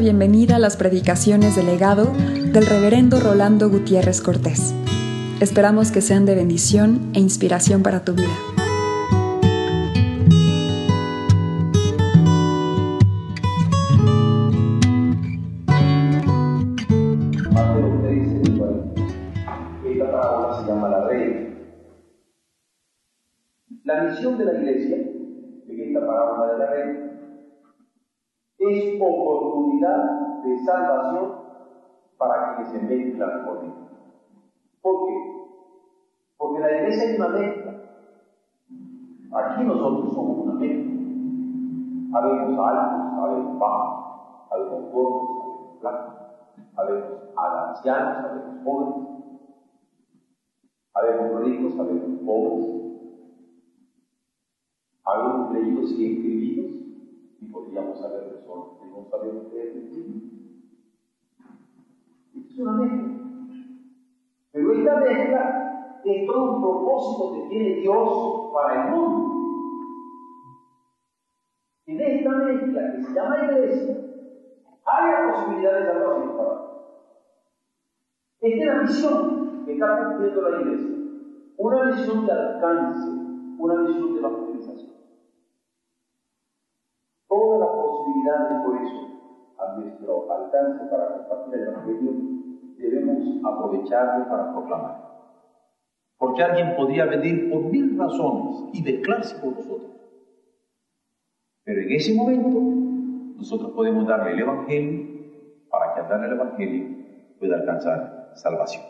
bienvenida a las predicaciones del legado del reverendo Rolando Gutiérrez Cortés. Esperamos que sean de bendición e inspiración para tu vida. Mateo 13, 40. Esta parábola se llama la red. La misión de la iglesia, es oportunidad de salvación para quienes se mezclan con él. ¿Por qué? Porque la iglesia es una mezcla. Aquí nosotros somos una mezcla. Habemos altos, habemos bajos, habemos gordos, habemos flacos, habemos ancianos, habemos jóvenes, habemos ricos, habemos pobres, habemos leídos y escribidos, y podríamos haber personas que no sabemos y mezcla. Pero esta mezcla es todo un propósito que tiene Dios para el mundo. En esta mezcla que se llama iglesia, hay la posibilidad de salvación para. Esta es la misión que está cumpliendo la iglesia. Una misión de alcance, una misión de evangelización. Todas posibilidades por eso a nuestro alcance para compartir el Evangelio debemos aprovecharlo para proclamar. Porque alguien podría venir por mil razones y mezclarse con nosotros. Pero en ese momento nosotros podemos darle el Evangelio para que al darle el Evangelio pueda alcanzar salvación.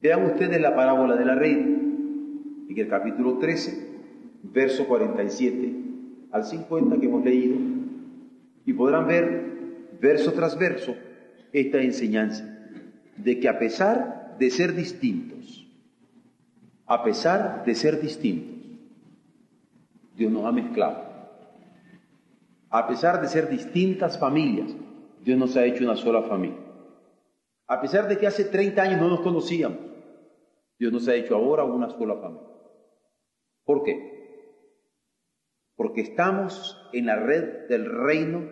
Vean ustedes la parábola de la reina en el capítulo 13, verso 47 al 50 que hemos leído y podrán ver verso tras verso esta enseñanza de que a pesar de ser distintos, a pesar de ser distintos, Dios nos ha mezclado. A pesar de ser distintas familias, Dios nos ha hecho una sola familia. A pesar de que hace 30 años no nos conocíamos, Dios nos ha hecho ahora una sola familia. ¿Por qué? Porque estamos en la red del reino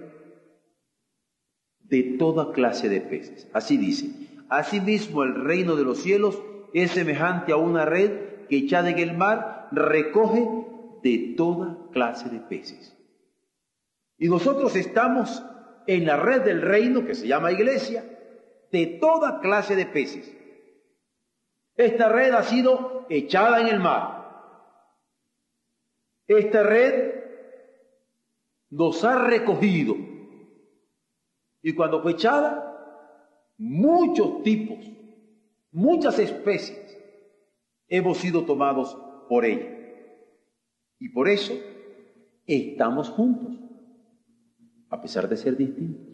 de toda clase de peces. Así dice. Asimismo, el reino de los cielos es semejante a una red que echada en el mar recoge de toda clase de peces. Y nosotros estamos en la red del reino que se llama iglesia de toda clase de peces. Esta red ha sido echada en el mar. Esta red nos ha recogido. Y cuando fue echada, muchos tipos, muchas especies hemos sido tomados por ella. Y por eso estamos juntos, a pesar de ser distintos.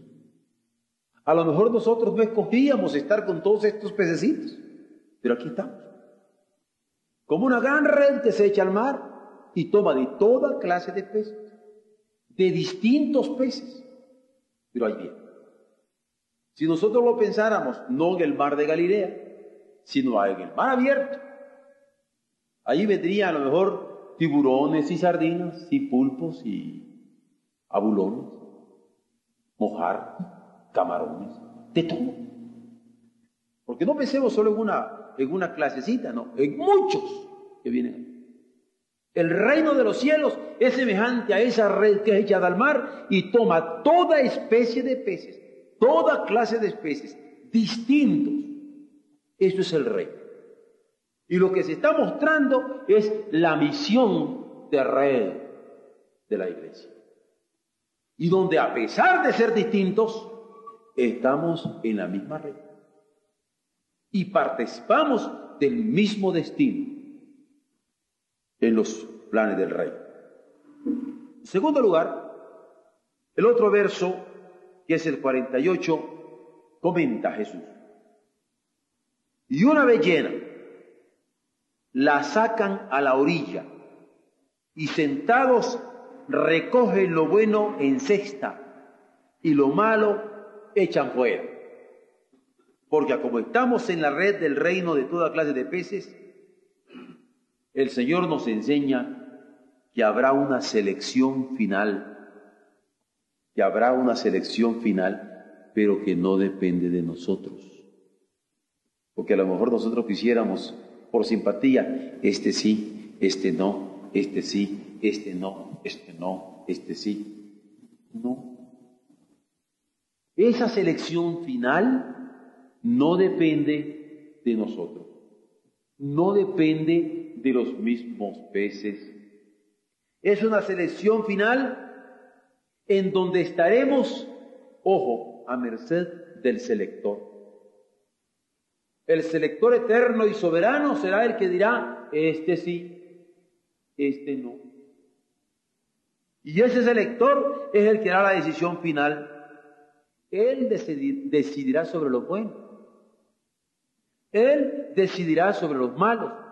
A lo mejor nosotros no escogíamos estar con todos estos pececitos, pero aquí estamos. Como una gran red que se echa al mar y toma de toda clase de peces, de distintos peces. Pero ahí bien. Si nosotros lo pensáramos, no en el mar de Galilea, sino en el mar abierto, ahí vendrían a lo mejor tiburones y sardinas y pulpos y abulones, mojar, camarones, de todo. Porque no pensemos solo en una, en una clasecita, no, en muchos que vienen. El reino de los cielos es semejante a esa red que es echada al mar y toma toda especie de peces, toda clase de especies, distintos. Eso es el reino. Y lo que se está mostrando es la misión de red de la iglesia. Y donde a pesar de ser distintos, estamos en la misma red. Y participamos del mismo destino en los planes del rey. En segundo lugar, el otro verso, que es el 48, comenta Jesús. Y una vez llena, la sacan a la orilla y sentados recogen lo bueno en cesta y lo malo echan fuera. Porque como estamos en la red del reino de toda clase de peces, el Señor nos enseña que habrá una selección final que habrá una selección final, pero que no depende de nosotros. Porque a lo mejor nosotros quisiéramos, por simpatía, este sí, este no, este sí, este no, este no, este sí. No. Esa selección final no depende de nosotros. No depende de los mismos peces. Es una selección final en donde estaremos, ojo, a merced del selector. El selector eterno y soberano será el que dirá, este sí, este no. Y ese selector es el que hará la decisión final. Él decidirá sobre lo bueno. Él decidirá sobre los malos.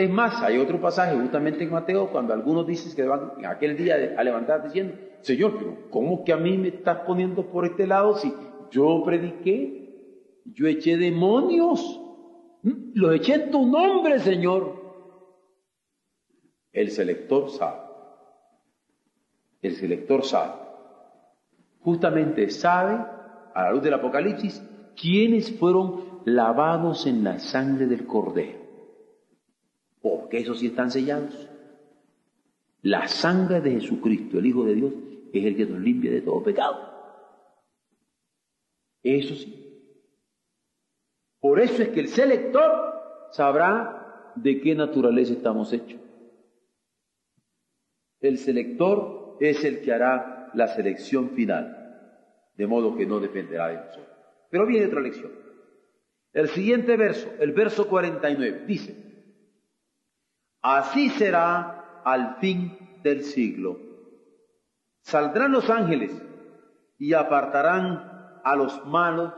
Es más, hay otro pasaje justamente en Mateo cuando algunos dicen que van en aquel día a levantar diciendo, Señor, pero ¿cómo que a mí me estás poniendo por este lado si yo prediqué? Yo eché demonios. ¿Mm? Los eché en tu nombre, Señor. El selector sabe. El selector sabe. Justamente sabe, a la luz del Apocalipsis, quiénes fueron lavados en la sangre del Cordero porque esos sí están sellados. La sangre de Jesucristo, el Hijo de Dios, es el que nos limpia de todo pecado. Eso sí. Por eso es que el selector sabrá de qué naturaleza estamos hechos. El selector es el que hará la selección final, de modo que no dependerá de nosotros. Pero viene otra lección. El siguiente verso, el verso 49, dice, Así será al fin del siglo. Saldrán los ángeles y apartarán a los malos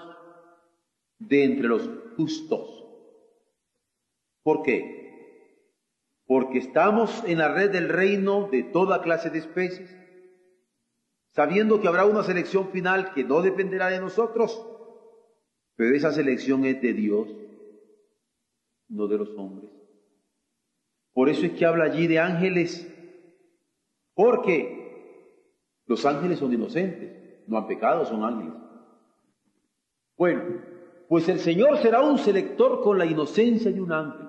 de entre los justos. ¿Por qué? Porque estamos en la red del reino de toda clase de especies, sabiendo que habrá una selección final que no dependerá de nosotros, pero esa selección es de Dios, no de los hombres. Por eso es que habla allí de ángeles, porque los ángeles son inocentes, no han pecado, son ángeles. Bueno, pues el Señor será un selector con la inocencia de un ángel.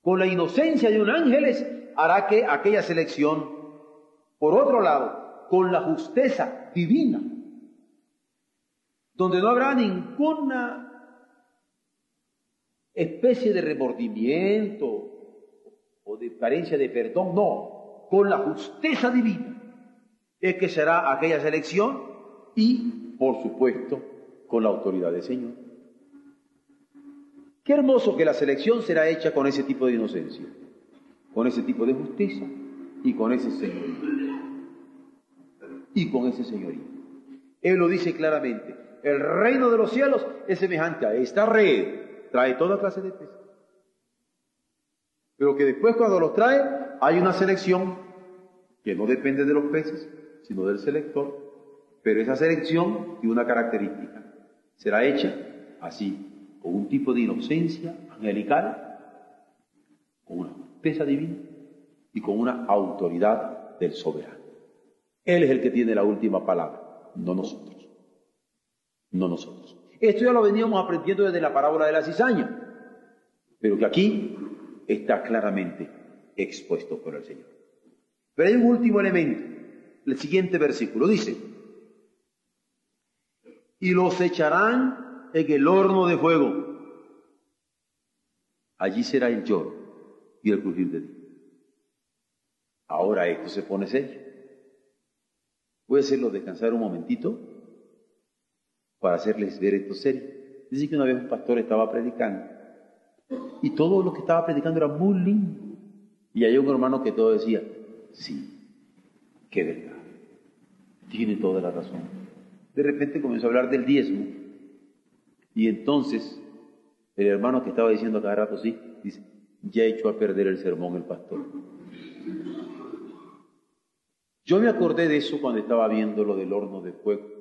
Con la inocencia de un ángel hará que aquella selección, por otro lado, con la justeza divina, donde no habrá ninguna especie de remordimiento o de carencia de perdón, no, con la justeza divina es que será aquella selección y, por supuesto, con la autoridad del Señor. Qué hermoso que la selección será hecha con ese tipo de inocencia, con ese tipo de justicia y con ese señorío. Y con ese señorío. Él lo dice claramente, el reino de los cielos es semejante a esta red trae toda clase de peces. Pero que después cuando los trae hay una selección que no depende de los peces, sino del selector. Pero esa selección tiene una característica. Será hecha así, con un tipo de inocencia angelical, con una pesa divina y con una autoridad del soberano. Él es el que tiene la última palabra, no nosotros. No nosotros. Esto ya lo veníamos aprendiendo desde la parábola de la cizaña, pero que aquí está claramente expuesto por el Señor. Pero hay un último elemento, el siguiente versículo dice, y los echarán en el horno de fuego. Allí será el lloro y el crujir de Dios. Ahora esto se pone serio. ¿Puede hacerlo descansar un momentito? Para hacerles ver esto serio. Dice que una vez un pastor estaba predicando y todo lo que estaba predicando era muy lindo. Y hay un hermano que todo decía, sí, qué verdad, tiene toda la razón. De repente comenzó a hablar del diezmo y entonces el hermano que estaba diciendo cada rato, sí, dice, ya echó a perder el sermón el pastor. Yo me acordé de eso cuando estaba viendo lo del horno de fuego.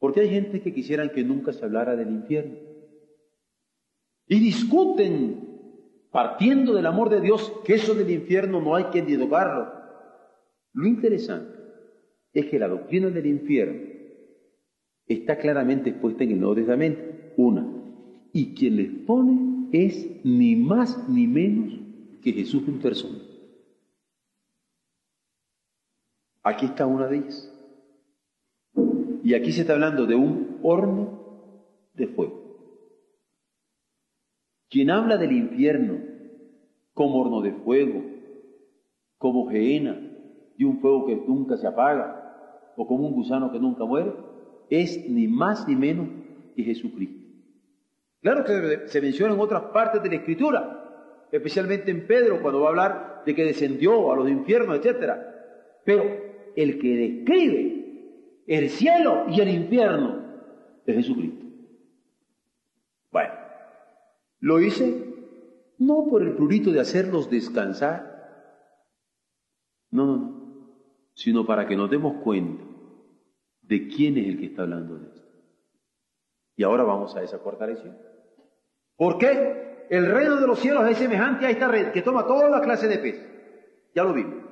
Porque hay gente que quisieran que nunca se hablara del infierno. Y discuten, partiendo del amor de Dios, que eso del infierno no hay que ni tocarlo. Lo interesante es que la doctrina del infierno está claramente expuesta en el Nuevo Testamento. Una, y quien les pone es ni más ni menos que Jesús en persona. Aquí está una de ellas. Y aquí se está hablando de un horno de fuego. Quien habla del infierno como horno de fuego, como gehenna, de un fuego que nunca se apaga, o como un gusano que nunca muere, es ni más ni menos que Jesucristo. Claro que se menciona en otras partes de la Escritura, especialmente en Pedro, cuando va a hablar de que descendió a los infiernos, etc. Pero el que describe el cielo y el infierno es Jesucristo. Bueno, lo hice no por el prurito de hacerlos descansar, no, no, no, sino para que nos demos cuenta de quién es el que está hablando de esto. Y ahora vamos a esa cuarta lección. ¿Por qué? El reino de los cielos es semejante a esta red que toma toda la clase de peces. Ya lo vimos.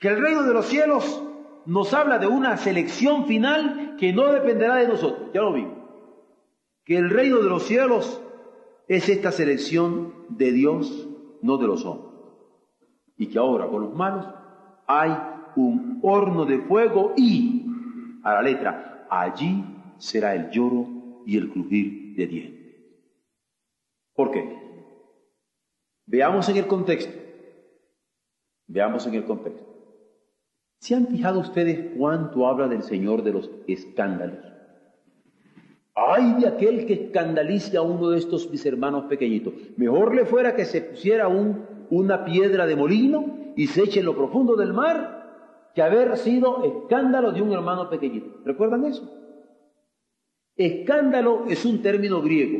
Que el reino de los cielos nos habla de una selección final que no dependerá de nosotros. Ya lo vimos. Que el reino de los cielos es esta selección de Dios, no de los hombres. Y que ahora con los malos hay un horno de fuego y, a la letra, allí será el lloro y el crujir de dientes. ¿Por qué? Veamos en el contexto. Veamos en el contexto. ¿Se han fijado ustedes cuánto habla del Señor de los escándalos? Ay de aquel que escandalice a uno de estos mis hermanos pequeñitos. Mejor le fuera que se pusiera un, una piedra de molino y se eche en lo profundo del mar que haber sido escándalo de un hermano pequeñito. ¿Recuerdan eso? Escándalo es un término griego.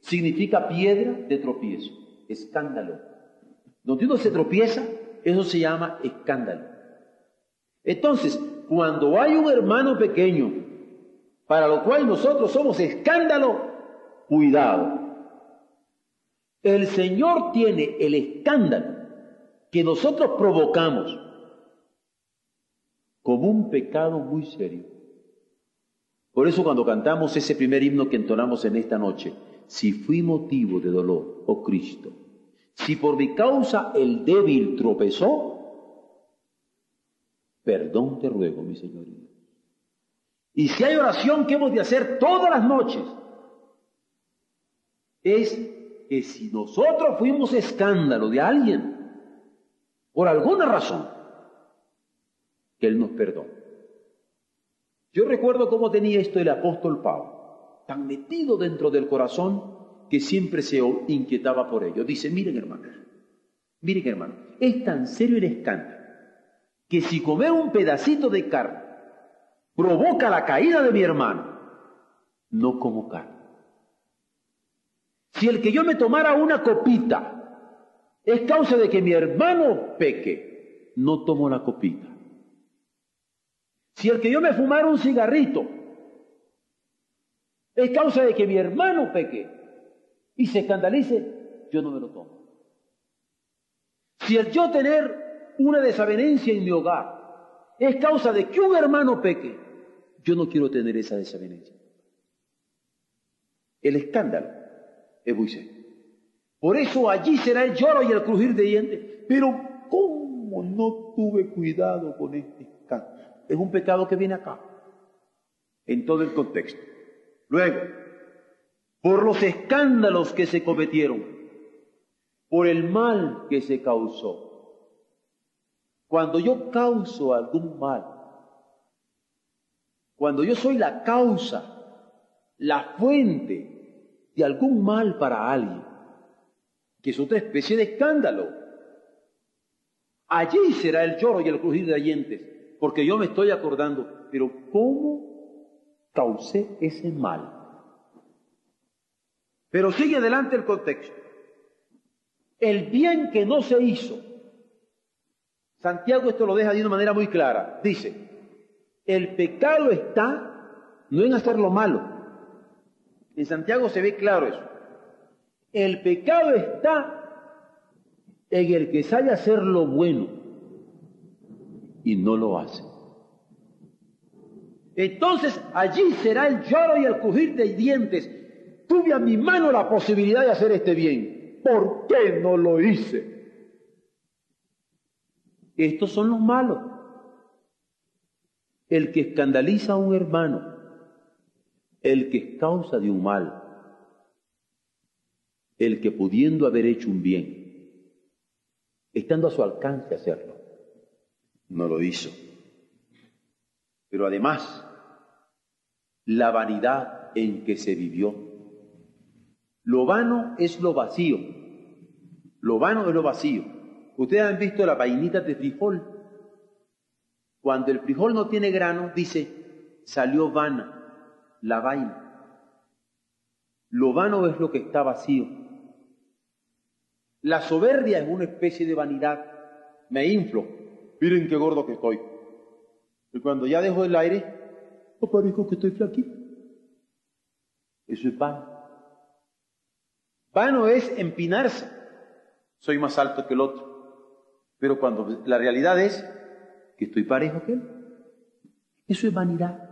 Significa piedra de tropiezo. Escándalo. Donde uno se tropieza, eso se llama escándalo. Entonces, cuando hay un hermano pequeño para lo cual nosotros somos escándalo, cuidado. El Señor tiene el escándalo que nosotros provocamos como un pecado muy serio. Por eso cuando cantamos ese primer himno que entonamos en esta noche, si fui motivo de dolor, oh Cristo, si por mi causa el débil tropezó, perdón te ruego, mi Señoría. Y si hay oración que hemos de hacer todas las noches, es que si nosotros fuimos escándalo de alguien, por alguna razón, que Él nos perdone. Yo recuerdo cómo tenía esto el apóstol Pablo, tan metido dentro del corazón que siempre se inquietaba por ello. Dice, miren hermanos, miren hermanos, es tan serio el escándalo que si comer un pedacito de carne provoca la caída de mi hermano, no como carne. Si el que yo me tomara una copita es causa de que mi hermano peque, no tomo la copita. Si el que yo me fumara un cigarrito es causa de que mi hermano peque y se escandalice, yo no me lo tomo. Si el yo tener una desavenencia en mi hogar es causa de que un hermano peque, yo no quiero tener esa desavenencia. El escándalo es muy. Por eso allí será el lloro y el crujir de dientes. Pero ¿cómo no tuve cuidado con este escándalo? Es un pecado que viene acá, en todo el contexto. Luego, por los escándalos que se cometieron, por el mal que se causó. Cuando yo causo algún mal, cuando yo soy la causa, la fuente de algún mal para alguien, que es otra especie de escándalo, allí será el lloro y el crujir de dientes, porque yo me estoy acordando, pero ¿cómo causé ese mal? Pero sigue adelante el contexto. El bien que no se hizo. Santiago esto lo deja de una manera muy clara. Dice, el pecado está no en hacer lo malo. En Santiago se ve claro eso. El pecado está en el que sabe hacer lo bueno. y no lo hacen. Entonces allí será el lloro y el crujir de dientes. Tuve a mi mano la posibilidad de hacer este bien. ¿Por qué no lo hice? Estos son los malos. El que escandaliza a un hermano, el que es causa de un mal, el que pudiendo haber hecho un bien, estando a su alcance hacerlo, no lo hizo. Pero además, la vanidad en que se vivió. Lo vano es lo vacío. Lo vano es lo vacío. Ustedes han visto la vainita de frijol. Cuando el frijol no tiene grano, dice, salió vana la vaina. Lo vano es lo que está vacío. La soberbia es una especie de vanidad. Me inflo. Miren qué gordo que estoy. Y cuando ya dejo el aire, no parezco que estoy flaquito. Eso es vano. Vano es empinarse. Soy más alto que el otro. Pero cuando la realidad es que estoy parejo que él. Eso es vanidad.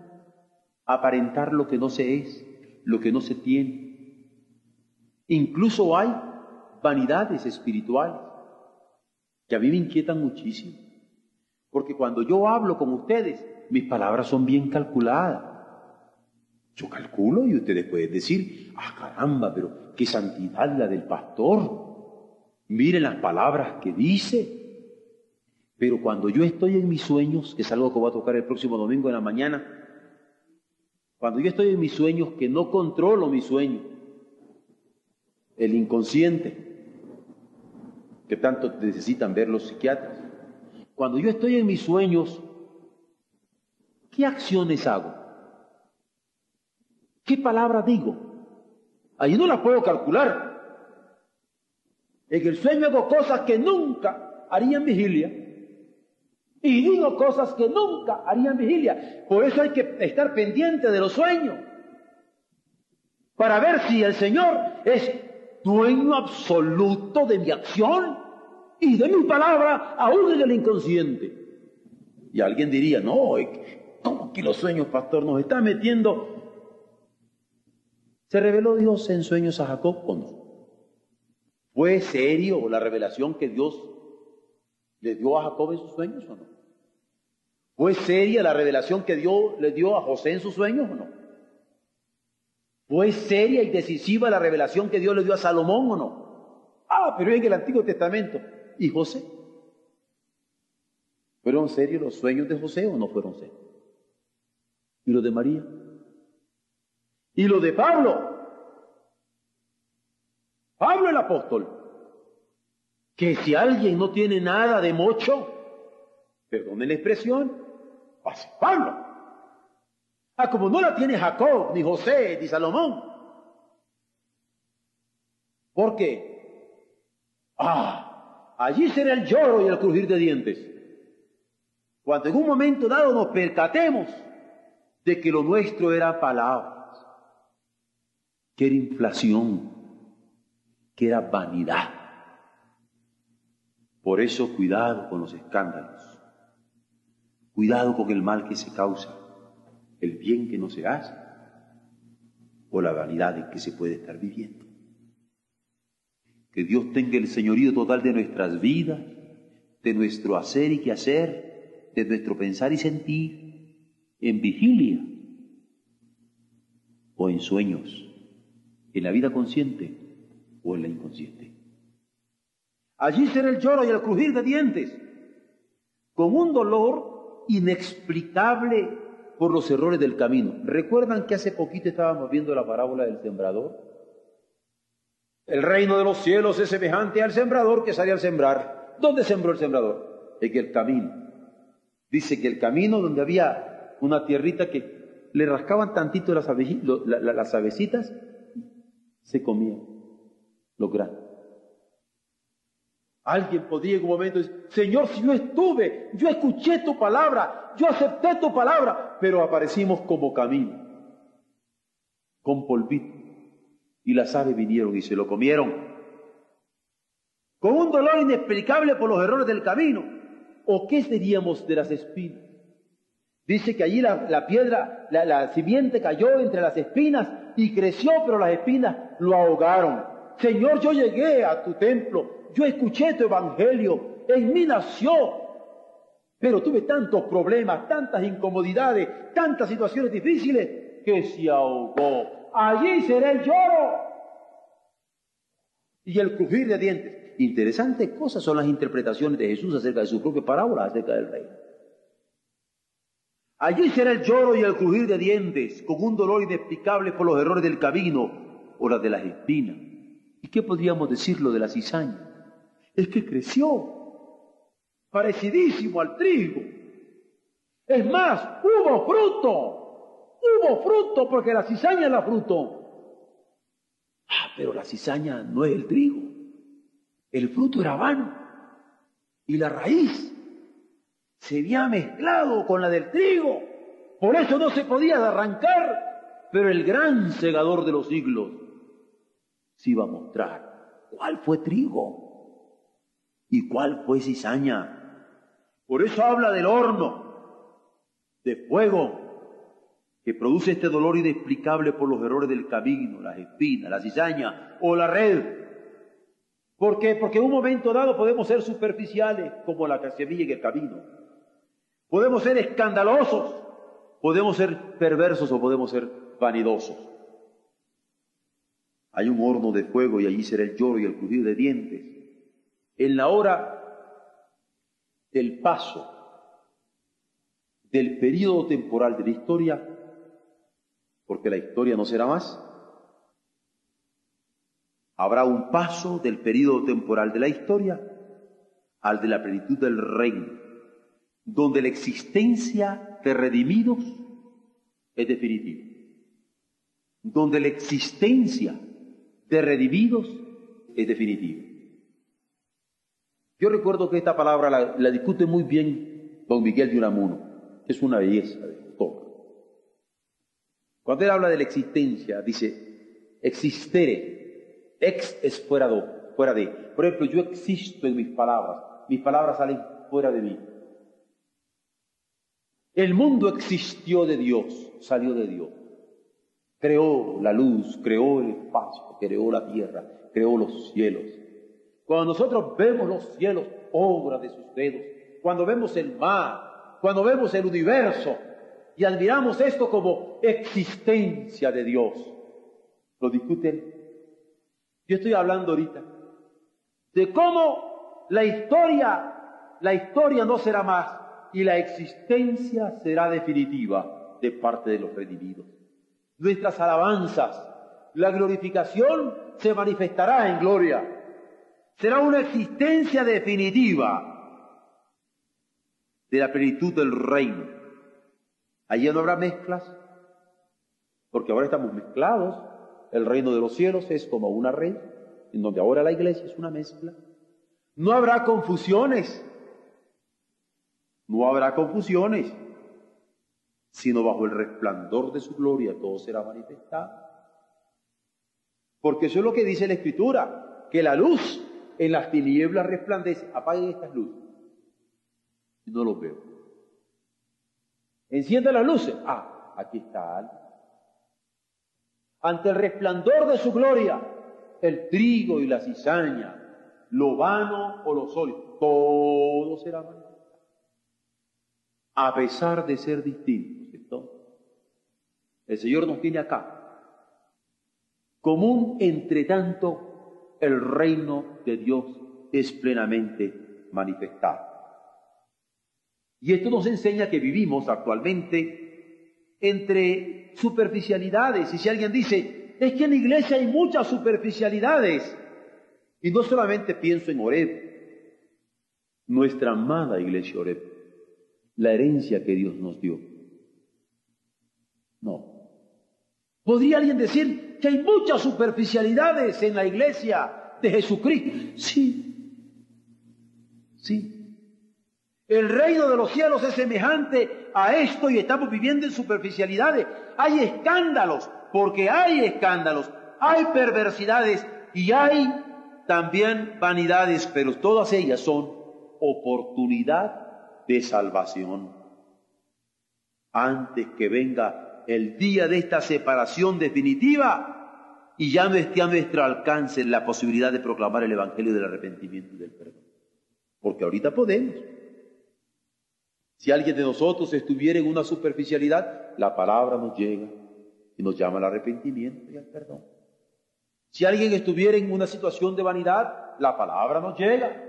Aparentar lo que no se es, lo que no se tiene. Incluso hay vanidades espirituales que a mí me inquietan muchísimo. Porque cuando yo hablo con ustedes, mis palabras son bien calculadas. Yo calculo y ustedes pueden decir, ah caramba, pero qué santidad la del pastor. Miren las palabras que dice. Pero cuando yo estoy en mis sueños, que es algo que voy a tocar el próximo domingo en la mañana, cuando yo estoy en mis sueños, que no controlo mis sueños, el inconsciente, que tanto necesitan ver los psiquiatras, cuando yo estoy en mis sueños, ¿qué acciones hago? ¿Qué palabra digo? Ahí no las puedo calcular. En el sueño hago cosas que nunca haría en vigilia. Y digo cosas que nunca haría en vigilia. Por eso hay que estar pendiente de los sueños. Para ver si el Señor es dueño absoluto de mi acción y de mi palabra, aún en el inconsciente. Y alguien diría, no, ¿cómo que los sueños, pastor, nos está metiendo? ¿Se reveló Dios en sueños a Jacob o no? ¿Fue serio la revelación que Dios le dio a Jacob en sus sueños o no? ¿Fue seria la revelación que Dios le dio a José en sus sueños o no? ¿Fue seria y decisiva la revelación que Dios le dio a Salomón o no? Ah, pero en el Antiguo Testamento. ¿Y José? ¿Fueron serios los sueños de José o no fueron serios? ¿Y los de María? ¿Y los de Pablo? Pablo el apóstol. Que si alguien no tiene nada de mocho, perdone la expresión, pase Pablo. Ah, como no la tiene Jacob, ni José, ni Salomón. ¿Por qué? Ah, Allí será el lloro y el crujir de dientes. Cuando en un momento dado nos percatemos de que lo nuestro era palabras, que era inflación, que era vanidad. Por eso cuidado con los escándalos, cuidado con el mal que se causa, el bien que no se hace o la vanidad en que se puede estar viviendo. Que Dios tenga el señorío total de nuestras vidas, de nuestro hacer y quehacer, de nuestro pensar y sentir, en vigilia o en sueños, en la vida consciente o en la inconsciente. Allí será el lloro y el crujir de dientes, con un dolor inexplicable por los errores del camino. ¿Recuerdan que hace poquito estábamos viendo la parábola del sembrador? El reino de los cielos es semejante al sembrador que sale al sembrar. ¿Dónde sembró el sembrador? En el camino. Dice que el camino donde había una tierrita que le rascaban tantito las, las avecitas, se comía lo grande. Alguien podría en un momento decir, Señor, si yo estuve, yo escuché tu palabra, yo acepté tu palabra, pero aparecimos como camino, con polvito. Y las aves vinieron y se lo comieron. Con un dolor inexplicable por los errores del camino. ¿O qué seríamos de las espinas? Dice que allí la, piedra, la, la simiente cayó entre las espinas y creció, pero las espinas lo ahogaron. Señor, yo llegué a tu templo, yo escuché tu evangelio, en mí nació, pero tuve tantos problemas, tantas incomodidades, tantas situaciones difíciles que se ahogó. Allí será el lloro y el crujir de dientes. Interesantes cosas son las interpretaciones de Jesús acerca de su propia parábola, acerca del rey. Allí será el lloro y el crujir de dientes, con un dolor inexplicable por los errores del camino o las de las espinas. ¿Y qué podríamos decirlo de la cizaña? Es que creció, parecidísimo al trigo. Es más, hubo fruto, hubo fruto, porque la cizaña es la fruto. Ah, pero la cizaña no es el trigo. El fruto era vano. Y la raíz se había mezclado con la del trigo. Por eso no se podía arrancar. Pero el gran segador de los siglos se iba a mostrar cuál fue trigo y cuál fue cizaña. Por eso habla del horno de fuego que produce este dolor inexplicable por los errores del camino, las espinas, la cizaña o la red. ¿Por qué? Porque en un momento dado podemos ser superficiales como la semilla en el camino. Podemos ser escandalosos, podemos ser perversos o podemos ser vanidosos. Hay un horno de fuego y allí será el lloro y el crujir de dientes. En la hora del paso del periodo temporal de la historia, porque la historia no será más, habrá un paso del periodo temporal de la historia al de la plenitud del reino, donde la existencia de redimidos es definitiva, donde la existencia de redimidos es definitiva. Yo recuerdo que esta palabra la, discute muy bien don Miguel de Unamuno, es una belleza de todo. Cuando él habla de la existencia, dice, existere, Ex es fuera de, fuera de. Por ejemplo, yo existo en mis palabras. Mis palabras salen fuera de mí. El mundo existió de Dios, salió de Dios. Creó la luz, creó el espacio, creó la tierra, creó los cielos. Cuando nosotros vemos los cielos, obra de sus dedos, cuando vemos el mar, cuando vemos el universo y admiramos esto como existencia de Dios, lo discuten yo estoy hablando ahorita de cómo la historia, la historia no será más y la existencia será definitiva de parte de los redimidos. Nuestras alabanzas, la glorificación se manifestará en gloria. Será una existencia definitiva de la plenitud del reino. Allí no habrá mezclas, porque ahora estamos mezclados el reino de los cielos es como una red, en donde ahora la iglesia es una mezcla. No habrá confusiones, no habrá confusiones, sino bajo el resplandor de su gloria todo será manifestado. Porque eso es lo que dice la Escritura, que la luz en las tinieblas resplandece. Apaguen estas luces. Y no lo veo. Enciende las luces. Ah, aquí está algo ante el resplandor de su gloria, el trigo y la cizaña, lo vano o lo sólido, todo será manifestado. A pesar de ser distintos, El Señor nos tiene acá. Común entre tanto, el reino de Dios es plenamente manifestado. Y esto nos enseña que vivimos actualmente entre superficialidades. Y si alguien dice, es que en la iglesia hay muchas superficialidades, y no solamente pienso en Oreb, nuestra amada iglesia Oreb, la herencia que Dios nos dio. No. ¿Podría alguien decir que hay muchas superficialidades en la iglesia de Jesucristo? Sí, sí. El reino de los cielos es semejante a esto y estamos viviendo en superficialidades. Hay escándalos, porque hay escándalos, hay perversidades y hay también vanidades, pero todas ellas son oportunidad de salvación. Antes que venga el día de esta separación definitiva y ya no esté a nuestro alcance la posibilidad de proclamar el Evangelio del arrepentimiento y del perdón. Porque ahorita podemos. Si alguien de nosotros estuviera en una superficialidad, la palabra nos llega y nos llama al arrepentimiento y al perdón. Si alguien estuviera en una situación de vanidad, la palabra nos llega.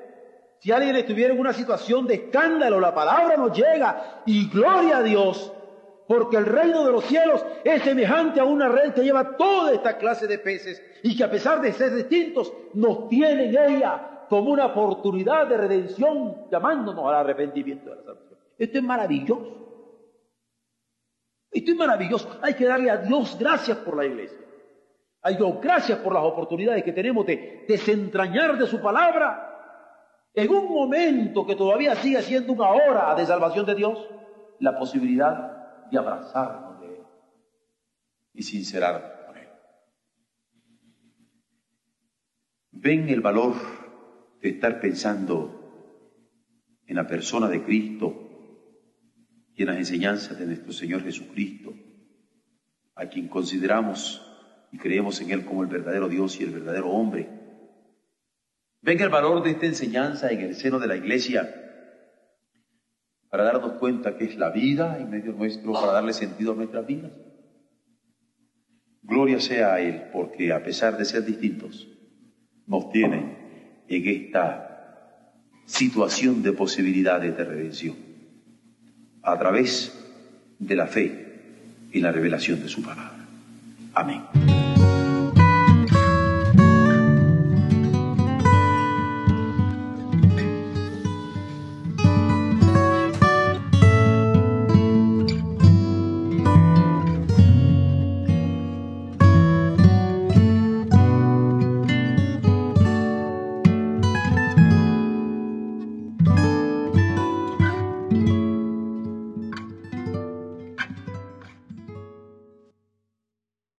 Si alguien estuviera en una situación de escándalo, la palabra nos llega. Y gloria a Dios, porque el reino de los cielos es semejante a una red que lleva toda esta clase de peces y que a pesar de ser distintos, nos tiene en ella como una oportunidad de redención, llamándonos al arrepentimiento de la salvación. Esto es maravilloso. Esto es maravilloso. Hay que darle a Dios gracias por la iglesia. Hay Dios gracias por las oportunidades que tenemos de desentrañar de su palabra en un momento que todavía sigue siendo una hora de salvación de Dios, la posibilidad de abrazarnos de Él y sincerarnos con Él. Ven el valor de estar pensando en la persona de Cristo y en las enseñanzas de nuestro Señor Jesucristo, a quien consideramos y creemos en Él como el verdadero Dios y el verdadero hombre. Venga el valor de esta enseñanza en el seno de la iglesia para darnos cuenta que es la vida en medio nuestro, para darle sentido a nuestras vidas. Gloria sea a Él, porque a pesar de ser distintos, nos tiene en esta situación de posibilidades de redención a través de la fe y la revelación de su palabra. Amén.